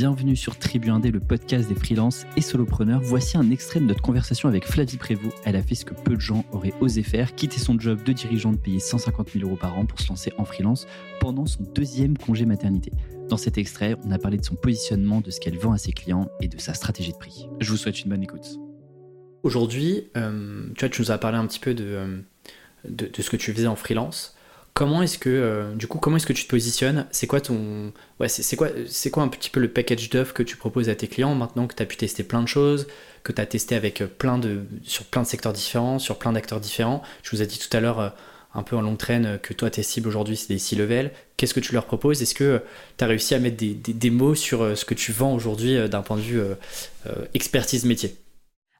bienvenue sur Tribu Indé, le podcast des freelances et solopreneurs. Voici un extrait de notre conversation avec Flavie Prévost. Elle a fait ce que peu de gens auraient osé faire, quitter son job de dirigeante payé 150 000 euros par an pour se lancer en freelance pendant son deuxième congé maternité. Dans cet extrait, on a parlé de son positionnement, de ce qu'elle vend à ses clients et de sa stratégie de prix. Je vous souhaite une bonne écoute. Aujourd'hui, euh, tu vois, tu nous as parlé un petit peu de, euh, de, de, ce que tu faisais en freelance. Comment est-ce que, euh, comment est-ce que tu te positionnes? C'est quoi un petit peu le package d'offres que tu proposes à tes clients maintenant que tu as pu tester plein de choses, que tu as testé avec plein de, sur plein de secteurs différents, sur plein d'acteurs différents? Je vous ai dit tout à l'heure, euh, un peu en longue traîne, que toi tes cibles aujourd'hui c'est des C-level. Qu'est-ce que tu leur proposes? Est-ce que tu as réussi à mettre des, des, mots sur euh, ce que tu vends aujourd'hui d'un point de vue expertise métier?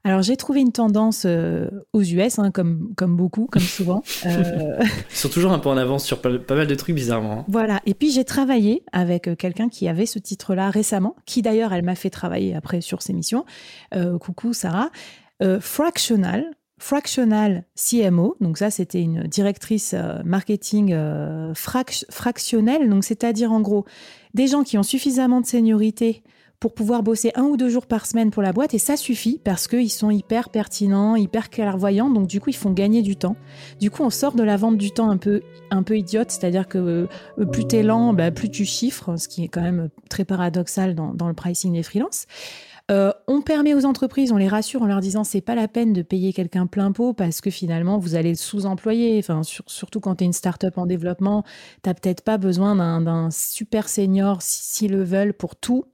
Alors j'ai trouvé une tendance euh, aux US, hein, comme, comme beaucoup, comme souvent. Euh... Ils sont toujours un peu en avance sur pas, pas mal de trucs bizarrement. Hein. Voilà, et puis j'ai travaillé avec euh, quelqu'un qui avait ce titre-là récemment, qui d'ailleurs elle m'a fait travailler après sur ses missions. Euh, coucou Sarah. fractional, fractional CMO, donc ça c'était une directrice marketing frac fractionnelle, donc c'est-à-dire en gros des gens qui ont suffisamment de seniorité pour pouvoir bosser un ou deux jours par semaine pour la boîte et ça suffit parce qu'ils sont hyper pertinents, hyper clairvoyants, donc du coup ils font gagner du temps. Du coup on sort de la vente du temps un peu, un peu idiote, c'est-à-dire que euh, plus t'es lent, bah, plus tu chiffres, ce qui est quand même très paradoxal dans, le pricing des freelances. Euh, on permet aux entreprises, on les rassure en leur disant c'est pas la peine de payer quelqu'un plein pot parce que finalement vous allez sous-employer. Enfin, sur, surtout quand tu es une start-up en développement, tu peut-être pas besoin d'un super senior si le veulent pour tout.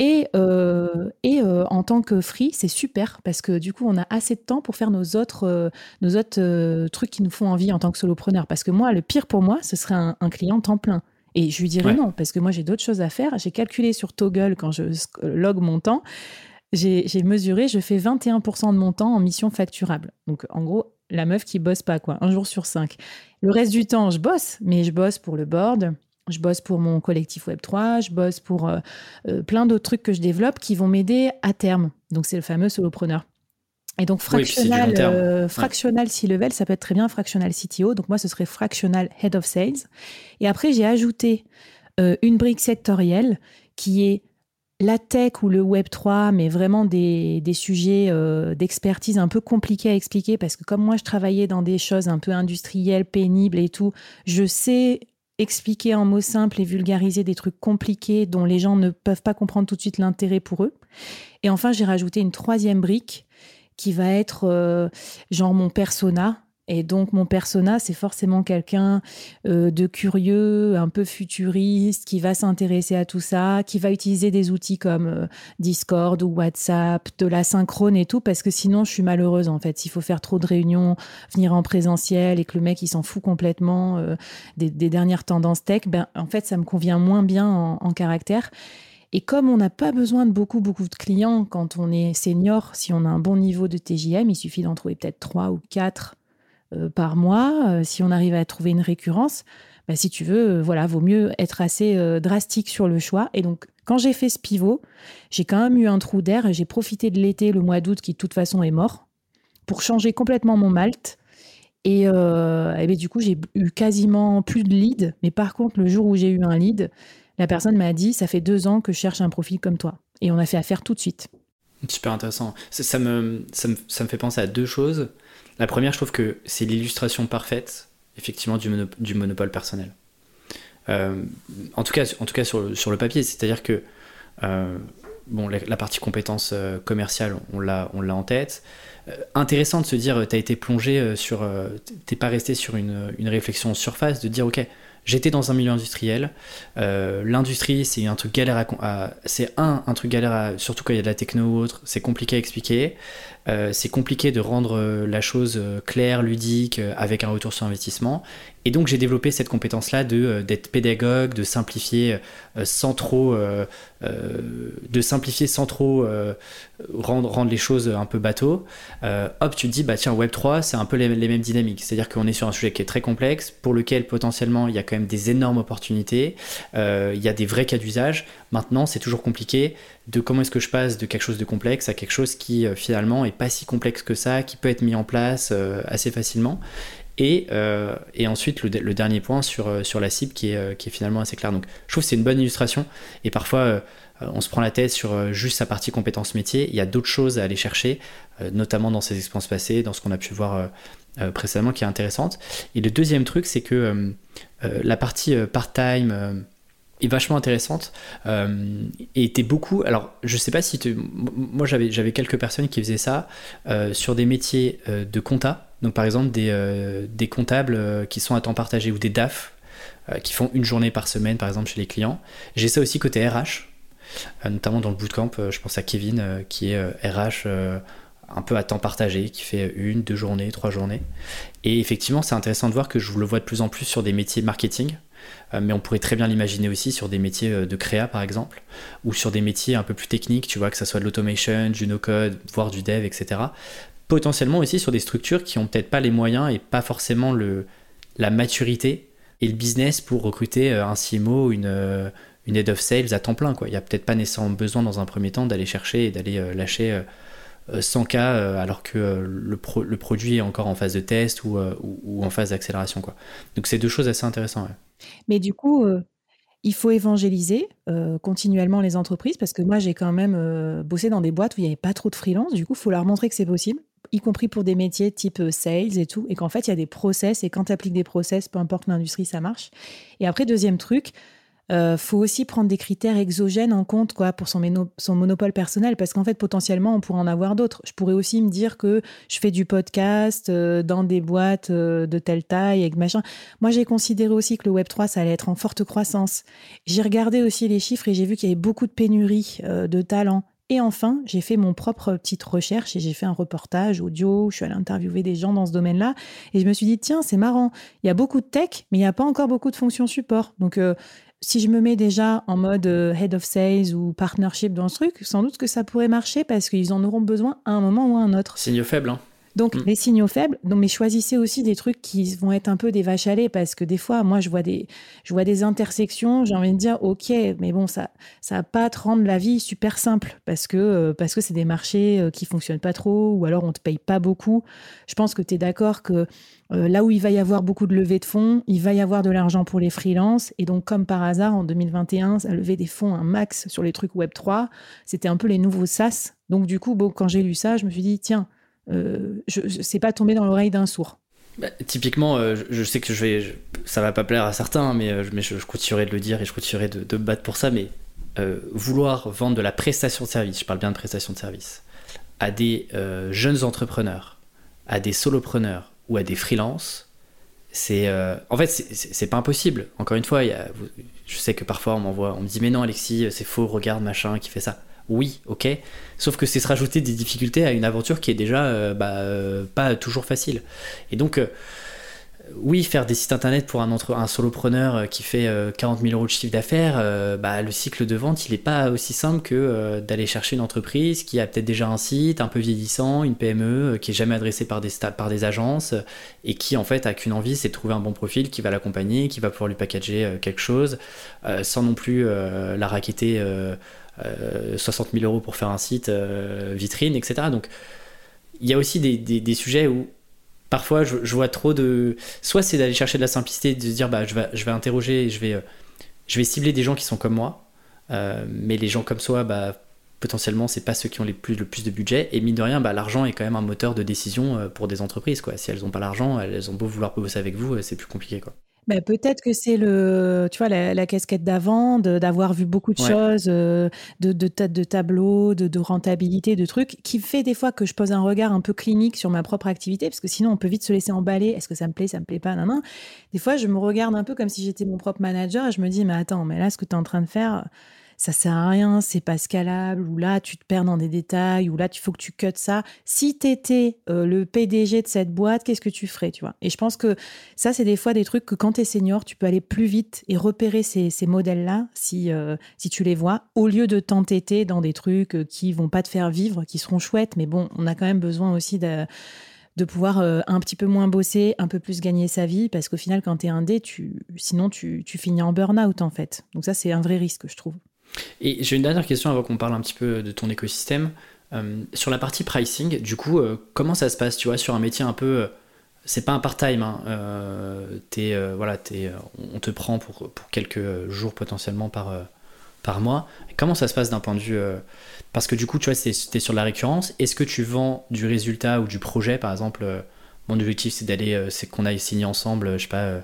Et, euh, et euh, en tant que free, c'est super parce que du coup, on a assez de temps pour faire nos autres, euh, nos autres trucs qui nous font envie en tant que solopreneur. Parce que moi, le pire pour moi, ce serait un, un client temps plein. Et je lui dirais Ouais. non, parce que moi, j'ai d'autres choses à faire. J'ai calculé sur Toggle quand je log mon temps. J'ai j'ai mesuré, je fais 21% de mon temps en mission facturable. Donc, en gros, la meuf qui bosse pas, quoi, un jour sur cinq. Le reste du temps, je bosse, mais je bosse pour le board, je bosse pour mon collectif Web3, je bosse pour euh, euh, plein d'autres trucs que je développe qui vont m'aider à terme. Donc, c'est le fameux solopreneur. Et donc, Oui, fractional, euh, fractional C-level, ça peut être très bien fractional CTO. Donc, moi, ce serait fractional Head of Sales. Et après, j'ai ajouté euh, une brique sectorielle qui est la tech ou le Web 3, mais vraiment des, des sujets euh, d'expertise un peu compliqués à expliquer parce que comme moi, je travaillais dans des choses un peu industrielles, pénibles et tout, je sais expliquer en mots simples et vulgariser des trucs compliqués dont les gens ne peuvent pas comprendre tout de suite l'intérêt pour eux. Et enfin, j'ai rajouté une troisième brique qui va être euh, genre mon persona. Et donc, mon persona, c'est forcément quelqu'un euh, de curieux, un peu futuriste, qui va s'intéresser à tout ça, qui va utiliser des outils comme euh, Discord ou WhatsApp, de la synchrone et tout, parce que sinon, je suis malheureuse en fait. S'il faut faire trop de réunions, venir en présentiel et que le mec, il s'en fout complètement euh, des, dernières tendances tech, ben, en fait, ça me convient moins bien en, en caractère. Et comme on n'a pas besoin de beaucoup, beaucoup de clients quand on est senior, si on a un bon niveau de TJM, il suffit d'en trouver peut-être trois ou quatre par mois. Euh, si on arrive à trouver une récurrence, bah, si tu veux, euh, voilà, vaut mieux être assez euh, drastique sur le choix. Et donc, quand j'ai fait ce pivot, j'ai quand même eu un trou d'air et j'ai profité de l'été, le mois d'août, qui de toute façon est mort, pour changer complètement mon malte. Et, euh, et ben, du coup, j'ai eu quasiment plus de lead. Mais par contre, le jour où j'ai eu un lead, la personne m'a dit Ça fait deux ans que je cherche un profil comme toi. Et on a fait affaire tout de suite. Super intéressant. Ça, me, ça, me, ça me fait penser à deux choses. La première, je trouve que c'est l'illustration parfaite, effectivement, du, mono- du monopole personnel. Euh, en tout cas, en tout cas sur, sur le papier, c'est-à-dire que euh, bon, la, partie compétences euh, commerciales, on l'a, en tête. Intéressant de se dire, tu as été plongé sur, t'es pas resté sur une, une réflexion en surface, de dire, ok, j'étais dans un milieu industriel. Euh, L'industrie, c'est un truc galère à, c'est un, truc galère à, surtout quand il y a de la techno ou autre, c'est compliqué à expliquer. Euh, c'est compliqué de rendre euh, la chose claire, ludique, avec un retour sur investissement. Et donc j'ai développé cette compétence-là de euh, d'être pédagogue, de simplifier euh, sans trop, euh, euh, de simplifier sans trop euh, rendre rendre les choses un peu bateau. Euh, hop, tu te dis bah tiens Web 3 c'est un peu les, les mêmes dynamiques. C'est-à-dire qu'on est sur un sujet qui est très complexe, pour lequel potentiellement il y a quand même des énormes opportunités. Euh, il y a des vrais cas d'usage. Maintenant c'est toujours compliqué de comment est-ce que je passe de quelque chose de complexe à quelque chose qui euh, finalement est pas si complexe que ça, qui peut être mis en place euh, assez facilement. Et, et ensuite, le, dernier point sur, sur la cible qui est, qui est finalement assez clair. Donc, je trouve que c'est une bonne illustration. Et parfois, on se prend la tête sur juste sa partie compétences métiers. Il y a d'autres choses à aller chercher, notamment dans ses expériences passées, dans ce qu'on a pu voir précédemment, qui est intéressante. Et le deuxième truc, c'est que la partie part-time est vachement intéressante euh, et était beaucoup alors je sais pas si tu, moi j'avais j'avais quelques personnes qui faisaient ça euh, sur des métiers euh, de compta. Donc par exemple des, des comptables qui sont à temps partagé ou des DAF qui font une journée par semaine par exemple chez les clients. J'ai ça aussi côté RH notamment dans le bootcamp je pense à Kevin qui est RH un peu à temps partagé, qui fait une, deux journées, trois journées. Et effectivement, c'est intéressant de voir que je le vois de plus en plus sur des métiers marketing, mais on pourrait très bien l'imaginer aussi sur des métiers euh, de créa par exemple, ou sur des métiers un peu plus techniques, tu vois, que ce soit de l'automation, du no-code, voire du dev, etc. Potentiellement aussi sur des structures qui ont peut-être pas les moyens et pas forcément le, la maturité et le business pour recruter euh, un CMO, une, une head of sales à temps plein. Quoi. Il n'y a peut-être pas nécessairement besoin dans un premier temps d'aller chercher et d'aller lâcher 100 cas alors que le, le, produit est encore en phase de test ou, ou, en phase d'accélération. Quoi. Donc c'est deux choses assez intéressantes. Mais du coup, euh, il faut évangéliser euh, continuellement les entreprises parce que moi, j'ai quand même euh, bossé dans des boîtes où il n'y avait pas trop de freelance. Du coup, faut leur montrer que c'est possible, y compris pour des métiers type sales et tout, et qu'en fait, il y a des process et quand tu appliques des process, peu importe l'industrie, ça marche. Et après, deuxième truc, euh, faut aussi prendre des critères exogènes en compte quoi, pour son, monopole personnel, parce qu'en fait, potentiellement, on pourrait en avoir d'autres. Je pourrais aussi me dire que je fais du podcast euh, dans des boîtes euh, de telle taille, et machin. Moi, j'ai considéré aussi que le Web3, ça allait être en forte croissance. J'ai regardé aussi les chiffres et j'ai vu qu'il y avait beaucoup de pénurie de talents. Et enfin, j'ai fait mon propre petite recherche et j'ai fait un reportage audio. je suis allée interviewer des gens dans ce domaine-là. Et je me suis dit, tiens, c'est marrant. Il y a beaucoup de tech, mais il n'y a pas encore beaucoup de fonctions support. Donc, si je me mets déjà en mode euh, head of sales ou partnership dans ce truc, sans doute que ça pourrait marcher parce qu'ils en auront besoin à un moment ou à un autre. Signe faible, hein. Donc, mm. les signaux faibles, donc, mais choisissez aussi des trucs qui vont être un peu des vaches à lait parce que des fois, moi, je vois des, je vois des intersections, j'ai envie de dire, OK, mais bon, ça ça va pas te rendre la vie super simple parce que euh, parce que c'est des marchés euh, qui fonctionnent pas trop ou alors on te paye pas beaucoup. Je pense que tu es d'accord que euh, là où il va y avoir beaucoup de levées de fonds, il va y avoir de l'argent pour les freelances. Et donc, comme par hasard, en 2021, ça a levé des fonds un max sur les trucs Web3. C'était un peu les nouveaux SaaS. Donc, du coup, bon, quand j'ai lu ça, je me suis dit, tiens, euh, je, c'est pas tombé dans l'oreille d'un sourd. Bah, typiquement, euh, je, sais que je vais, ça va pas plaire à certains, mais, euh, je, continuerai de le dire et je continuerai de, battre pour ça. Mais vouloir vendre de la prestation de service, je parle bien de prestation de service, à des jeunes entrepreneurs, à des solopreneurs ou à des freelances, c'est en fait c'est pas impossible. Encore une fois, je sais que parfois on m'envoie, on me dit mais non Alexis, c'est faux, regarde machin qui fait ça oui, ok. Sauf que c'est se rajouter des difficultés à une aventure qui est déjà euh, bah, euh, pas toujours facile. Et donc, euh, oui, faire des sites internet pour un, entre, un solopreneur qui fait 40 000 euros de chiffre d'affaires, bah, le cycle de vente, il n'est pas aussi simple que d'aller chercher une entreprise qui a peut-être déjà un site un peu vieillissant, une PME qui est jamais adressée par des, par des agences et qui en fait a qu'une envie, c'est de trouver un bon profil qui va l'accompagner, qui va pouvoir lui packager quelque chose, sans non plus la raqueter 60 euh, 000 euros pour faire un site euh, vitrine, etc. Donc il y a aussi des, sujets où parfois je, vois trop de. Soit c'est d'aller chercher de la simplicité, de se dire bah, je, vais, je vais interroger, je vais, euh, je vais cibler des gens qui sont comme moi, mais les gens comme soi, bah, potentiellement, c'est pas ceux qui ont le plus de budget. Et mine de rien, bah, l'argent est quand même un moteur de décision pour des entreprises. Quoi. Si elles n'ont pas l'argent, elles ont beau vouloir bosser avec vous, c'est plus compliqué. Quoi. Bah, peut-être que c'est le, tu vois, la, casquette d'avant, d'avoir vu beaucoup de choses, euh, de, de, de tableaux, de, de, rentabilité, de trucs, qui fait des fois que je pose un regard un peu clinique sur ma propre activité, parce que sinon on peut vite se laisser emballer. Est-ce que ça me plaît, ça me plaît pas, non, non. Des fois, je me regarde un peu comme si j'étais mon propre manager et je me dis, mais attends, mais là, ce que tu es en train de faire, ça sert à rien, c'est pas scalable, ou là tu te perds dans des détails, ou là il faut que tu cuts ça. Si tu étais euh, le PDG de cette boîte, qu'est-ce que tu ferais, tu vois? Et je pense que ça, c'est des fois des trucs que quand tu es senior, tu peux aller plus vite et repérer ces, modèles-là si, euh, si tu les vois, au lieu de t'entêter dans des trucs euh, qui vont pas te faire vivre, qui seront chouettes, mais bon, on a quand même besoin aussi de de pouvoir un petit peu moins bosser, un peu plus gagner sa vie, parce qu'au final, quand tu es indé, tu, sinon tu, tu finis en burn-out en fait. Donc ça, c'est un vrai risque, je trouve. Et j'ai une dernière question avant qu'on parle un petit peu de ton écosystème. Euh, sur la partie pricing, du coup, euh, comment ça se passe, tu vois, sur un métier un peu euh, c'est pas un part-time. Hein. voilà, on te prend pour, pour quelques jours potentiellement par, par mois. Comment ça se passe d'un point de vue Parce que du coup, tu vois, tu es sur la récurrence. Est-ce que tu vends du résultat ou du projet, par exemple Mon objectif, c'est d'aller, c'est qu'on aille signer ensemble, je sais pas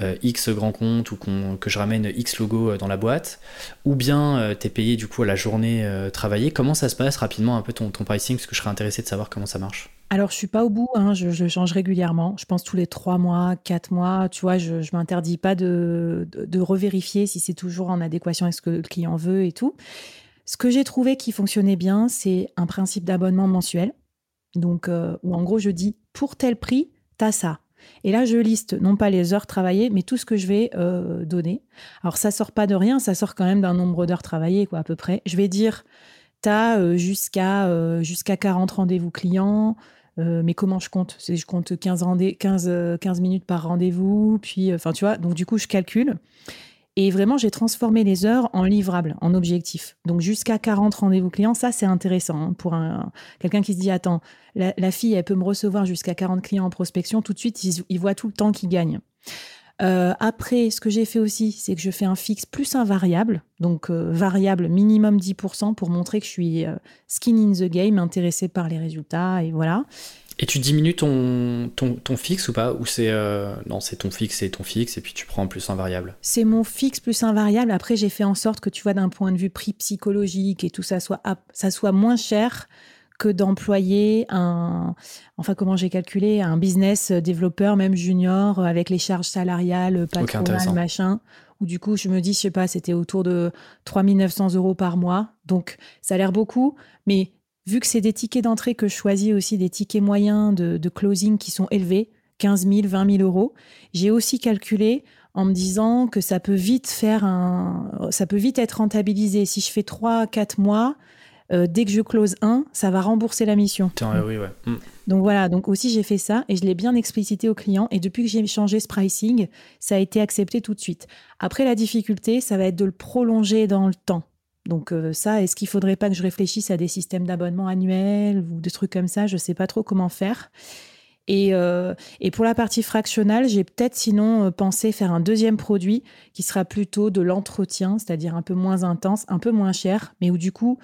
euh, X grand compte ou que je ramène X logo euh, dans la boîte, ou bien euh, tu es payé du coup à la journée travaillée. Comment ça se passe rapidement un peu ton, pricing? Parce que je serais intéressé de savoir comment ça marche. Alors, je suis pas au bout, hein, je, change régulièrement. Je pense tous les trois mois, quatre mois. Tu vois, je ne m'interdis pas de, de, revérifier si c'est toujours en adéquation avec ce que le client veut et tout. Ce que j'ai trouvé qui fonctionnait bien, c'est un principe d'abonnement mensuel. Donc, où en gros, je dis pour tel prix, tu as ça. Et là, je liste non pas les heures travaillées, mais tout ce que je vais euh, donner. Alors, ça sort pas de rien, ça sort quand même d'un nombre d'heures travaillées, quoi, à peu près. Je vais dire, tu as euh, jusqu'à euh, jusqu'à 40 rendez-vous clients. mais comment je compte? Je compte 15, 15, 15 minutes par rendez-vous, puis, enfin, tu vois, donc du coup, je calcule. Et vraiment, j'ai transformé les heures en livrables, en objectifs. Donc jusqu'à 40 rendez-vous clients, ça c'est intéressant hein, pour un, quelqu'un qui se dit attends, la, fille elle peut me recevoir jusqu'à 40 clients en prospection, tout de suite il, voit tout le temps qu'il gagne. Euh, après, ce que j'ai fait aussi, c'est que je fais un fixe plus un variable, donc euh, variable minimum 10% pour montrer que je suis euh, skin in the game, intéressé par les résultats et voilà. Et tu diminues ton, ton, ton fixe ou pas Ou c'est euh, non, c'est ton fixe et ton fixe et puis tu prends en plus un variable C'est mon fixe plus un variable. Après, j'ai fait en sorte que tu vois d'un point de vue prix psychologique et tout ça soit ça soit moins cher que d'employer un enfin comment j'ai calculé un business développeur même junior avec les charges salariales patronales machin. Ou du coup je me dis je sais pas c'était autour de 3900 euros par mois. Donc ça a l'air beaucoup mais vu que c'est des tickets d'entrée que je choisis aussi, des tickets moyens de, closing qui sont élevés, 15 000, 20 000 euros, j'ai aussi calculé en me disant que ça peut vite faire un, ça peut vite être rentabilisé. Si je fais 3, 4 mois, euh, dès que je close un, ça va rembourser la mission. oui, ouais. Mm. Donc voilà, donc aussi j'ai fait ça et je l'ai bien explicité au client. Et depuis que j'ai changé ce pricing, ça a été accepté tout de suite. Après, la difficulté, ça va être de le prolonger dans le temps. Donc euh, ça, est-ce qu'il faudrait pas que je réfléchisse à des systèmes d'abonnement annuels ou des trucs comme ça? Je ne sais pas trop comment faire. Et, euh, et pour la partie fractionnelle, j'ai peut-être sinon euh, pensé faire un deuxième produit qui sera plutôt de l'entretien, c'est-à-dire un peu moins intense, un peu moins cher, mais où du coup,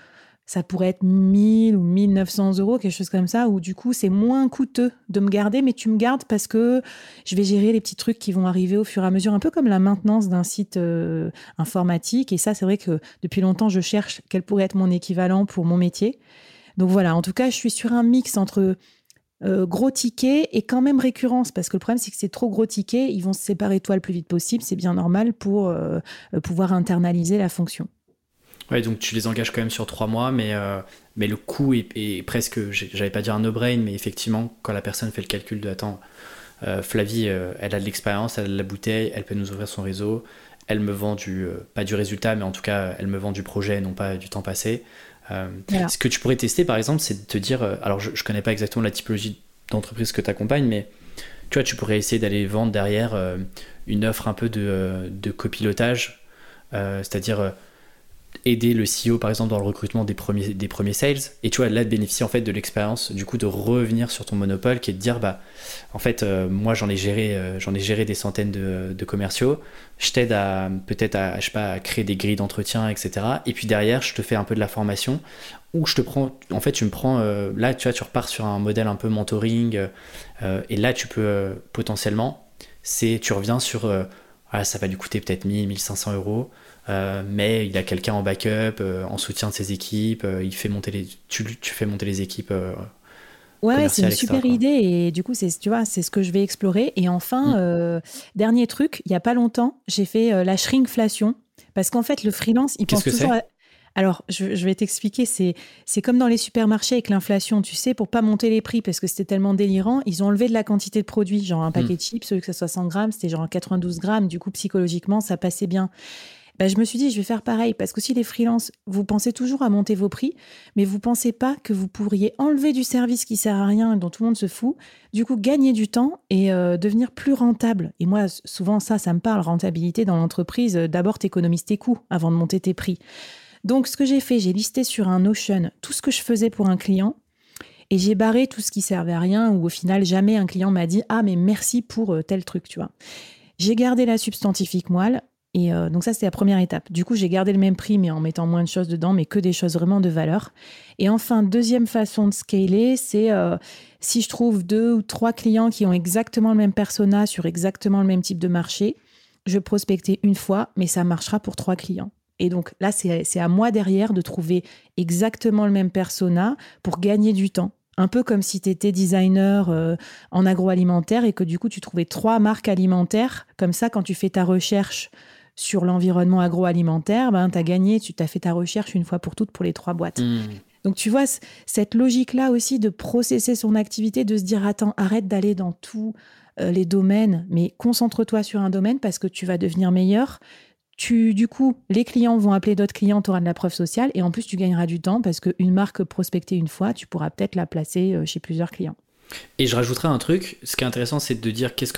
ça pourrait être 1000 ou 1900 euros, quelque chose comme ça, où du coup, c'est moins coûteux de me garder, mais tu me gardes parce que je vais gérer les petits trucs qui vont arriver au fur et à mesure, un peu comme la maintenance d'un site euh, informatique. Et ça, c'est vrai que depuis longtemps, je cherche quel pourrait être mon équivalent pour mon métier. Donc voilà, en tout cas, je suis sur un mix entre euh, gros tickets et quand même récurrence, parce que le problème, c'est que c'est trop gros tickets, ils vont se séparer toi le plus vite possible, c'est bien normal pour euh, pouvoir internaliser la fonction. Ouais, donc tu les engages quand même sur trois mois, mais, euh, mais le coût est, presque, j'allais pas dire un no-brain, mais effectivement, quand la personne fait le calcul de attends, euh, Flavie, euh, elle a de l'expérience, elle a de la bouteille, elle peut nous ouvrir son réseau, elle me vend du, pas du résultat, mais en tout cas, elle me vend du projet, non pas du temps passé. Ce que tu pourrais tester, par exemple, c'est de te dire, alors je, je connais pas exactement la typologie d'entreprise que tu accompagnes, mais tu vois, tu pourrais essayer d'aller vendre derrière une offre un peu de, de copilotage, c'est-à-dire aider le CEO par exemple dans le recrutement des premiers, des premiers sales. Et tu vois là de bénéficier en fait de l'expérience du coup de revenir sur ton monopole qui est de dire bah en fait euh, moi j'en ai géré euh, j'en ai géré des centaines de, commerciaux. Je t'aide à peut-être à je sais pas à créer des grilles d'entretien etc et puis derrière je te fais un peu de la formation ou je te prends en fait tu me prends euh, là tu vois tu repars sur un modèle un peu mentoring et là tu peux potentiellement c'est tu reviens sur ah, ça va lui coûter peut-être 1000 1500 euros euh, mais il a quelqu'un en backup, euh, en soutien de ses équipes, euh, il fait monter les, tu, tu, fais monter les équipes. Ouais, c'est une super idée et du coup, c'est tu vois, c'est ce que je vais explorer. Et enfin, mm. dernier truc, il y a pas longtemps, j'ai fait la shrinkflation parce qu'en fait, le freelance, il pense toujours. À... Alors, je, vais t'expliquer, c'est c'est comme dans les supermarchés avec l'inflation, tu sais, pour pas monter les prix parce que c'était tellement délirant, ils ont enlevé de la quantité de produits, genre un paquet mm. de chips, que ça soit 100 grammes, c'était genre 92 grammes. Du coup, psychologiquement, ça passait bien. Bah, je me suis dit, je vais faire pareil, parce que si les freelances, vous pensez toujours à monter vos prix, mais vous pensez pas que vous pourriez enlever du service qui sert à rien dont tout le monde se fout, du coup gagner du temps et euh, devenir plus rentable. Et moi, souvent ça, ça me parle, rentabilité dans l'entreprise. Euh, d'abord, t'économises tes coûts avant de monter tes prix. Donc, ce que j'ai fait, j'ai listé sur un Notion tout ce que je faisais pour un client Et j'ai barré tout ce qui servait à rien, où au final, jamais un client m'a dit Ah, mais merci pour euh, tel truc, tu vois. J'ai gardé la substantifique moelle. Et euh, donc ça, c'était la première étape. Du coup, j'ai gardé le même prix, mais en mettant moins de choses dedans, mais que des choses vraiment de valeur. Et enfin, deuxième façon de scaler, c'est euh, si je trouve deux ou trois clients qui ont exactement le même persona sur exactement le même type de marché, je prospecter une fois, mais ça marchera pour trois clients. Et donc là, c'est à moi derrière de trouver exactement le même persona pour gagner du temps. Un peu comme si tu étais designer euh, en agroalimentaire et que du coup, tu trouvais trois marques alimentaires. Comme ça, quand tu fais ta recherche sur l'environnement agroalimentaire, ben, tu as gagné, tu t'as fait ta recherche une fois pour toutes pour les trois boîtes. Mmh. Donc tu vois, cette logique-là aussi de processer son activité, de se dire, attends, arrête d'aller dans tous euh, les domaines, mais concentre-toi sur un domaine parce que tu vas devenir meilleur du coup, les clients vont appeler d'autres clients, tu auras de la preuve sociale et en plus, tu gagneras du temps parce qu'une marque prospectée une fois, tu pourras peut-être la placer euh, chez plusieurs clients. Et je rajouterai un truc, ce qui est intéressant, c'est de dire qu'est-ce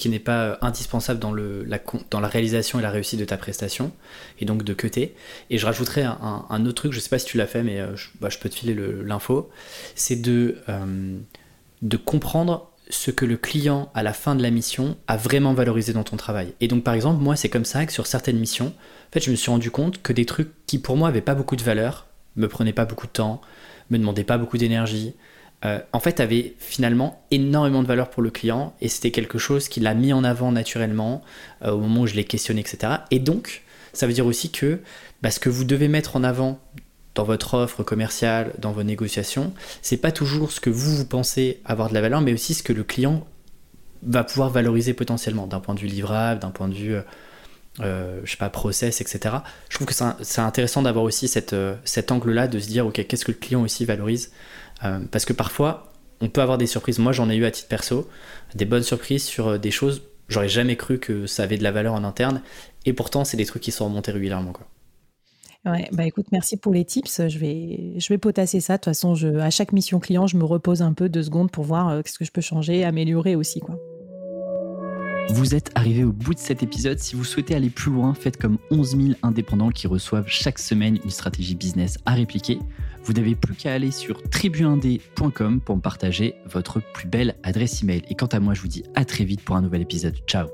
qui n'est pas euh, indispensable dans, la, réalisation et la réussite de ta prestation, et donc de cuter. Et je rajouterai un, autre truc, je sais pas si tu l'as fait, mais euh, je, bah, je, peux te filer l'info, c'est de, de comprendre ce que le client à la fin de la mission a vraiment valorisé dans ton travail. Et donc par exemple, moi c'est comme ça que sur certaines missions, en fait, je me suis rendu compte que des trucs qui pour moi avaient pas beaucoup de valeur, me prenaient pas beaucoup de temps, me demandaient pas beaucoup d'énergie, euh, en fait avaient finalement énormément de valeur pour le client et c'était quelque chose qu'il a mis en avant naturellement euh, au moment où je l'ai questionné, etc. Et donc, ça veut dire aussi que bah, ce que vous devez mettre en avant dans votre offre commerciale, dans vos négociations, c'est pas toujours ce que vous, vous pensez avoir de la valeur, mais aussi ce que le client va pouvoir valoriser potentiellement d'un point de vue livrable, d'un point de vue, euh, je sais pas, process, etc. Je trouve que c'est intéressant d'avoir aussi cet angle-là, de se dire, ok, qu'est-ce que le client aussi valorise euh, Parce que parfois, on peut avoir des surprises. Moi, j'en ai eu à titre perso, des bonnes surprises sur des choses, j'aurais jamais cru que ça avait de la valeur en interne, et pourtant, c'est des trucs qui sont remontés régulièrement. Ouais, bah écoute, merci pour les tips. Je vais, potasser ça. De toute façon, à chaque mission client, je me repose un peu deux secondes pour voir euh, ce que je peux changer, améliorer aussi. Quoi. Vous êtes arrivé au bout de cet épisode. Si vous souhaitez aller plus loin, faites comme 11 000 indépendants qui reçoivent chaque semaine une stratégie business à répliquer. Vous n'avez plus qu'à aller sur tribuindé.com pour me partager votre plus belle adresse email. Et quant à moi, je vous dis à très vite pour un nouvel épisode. Ciao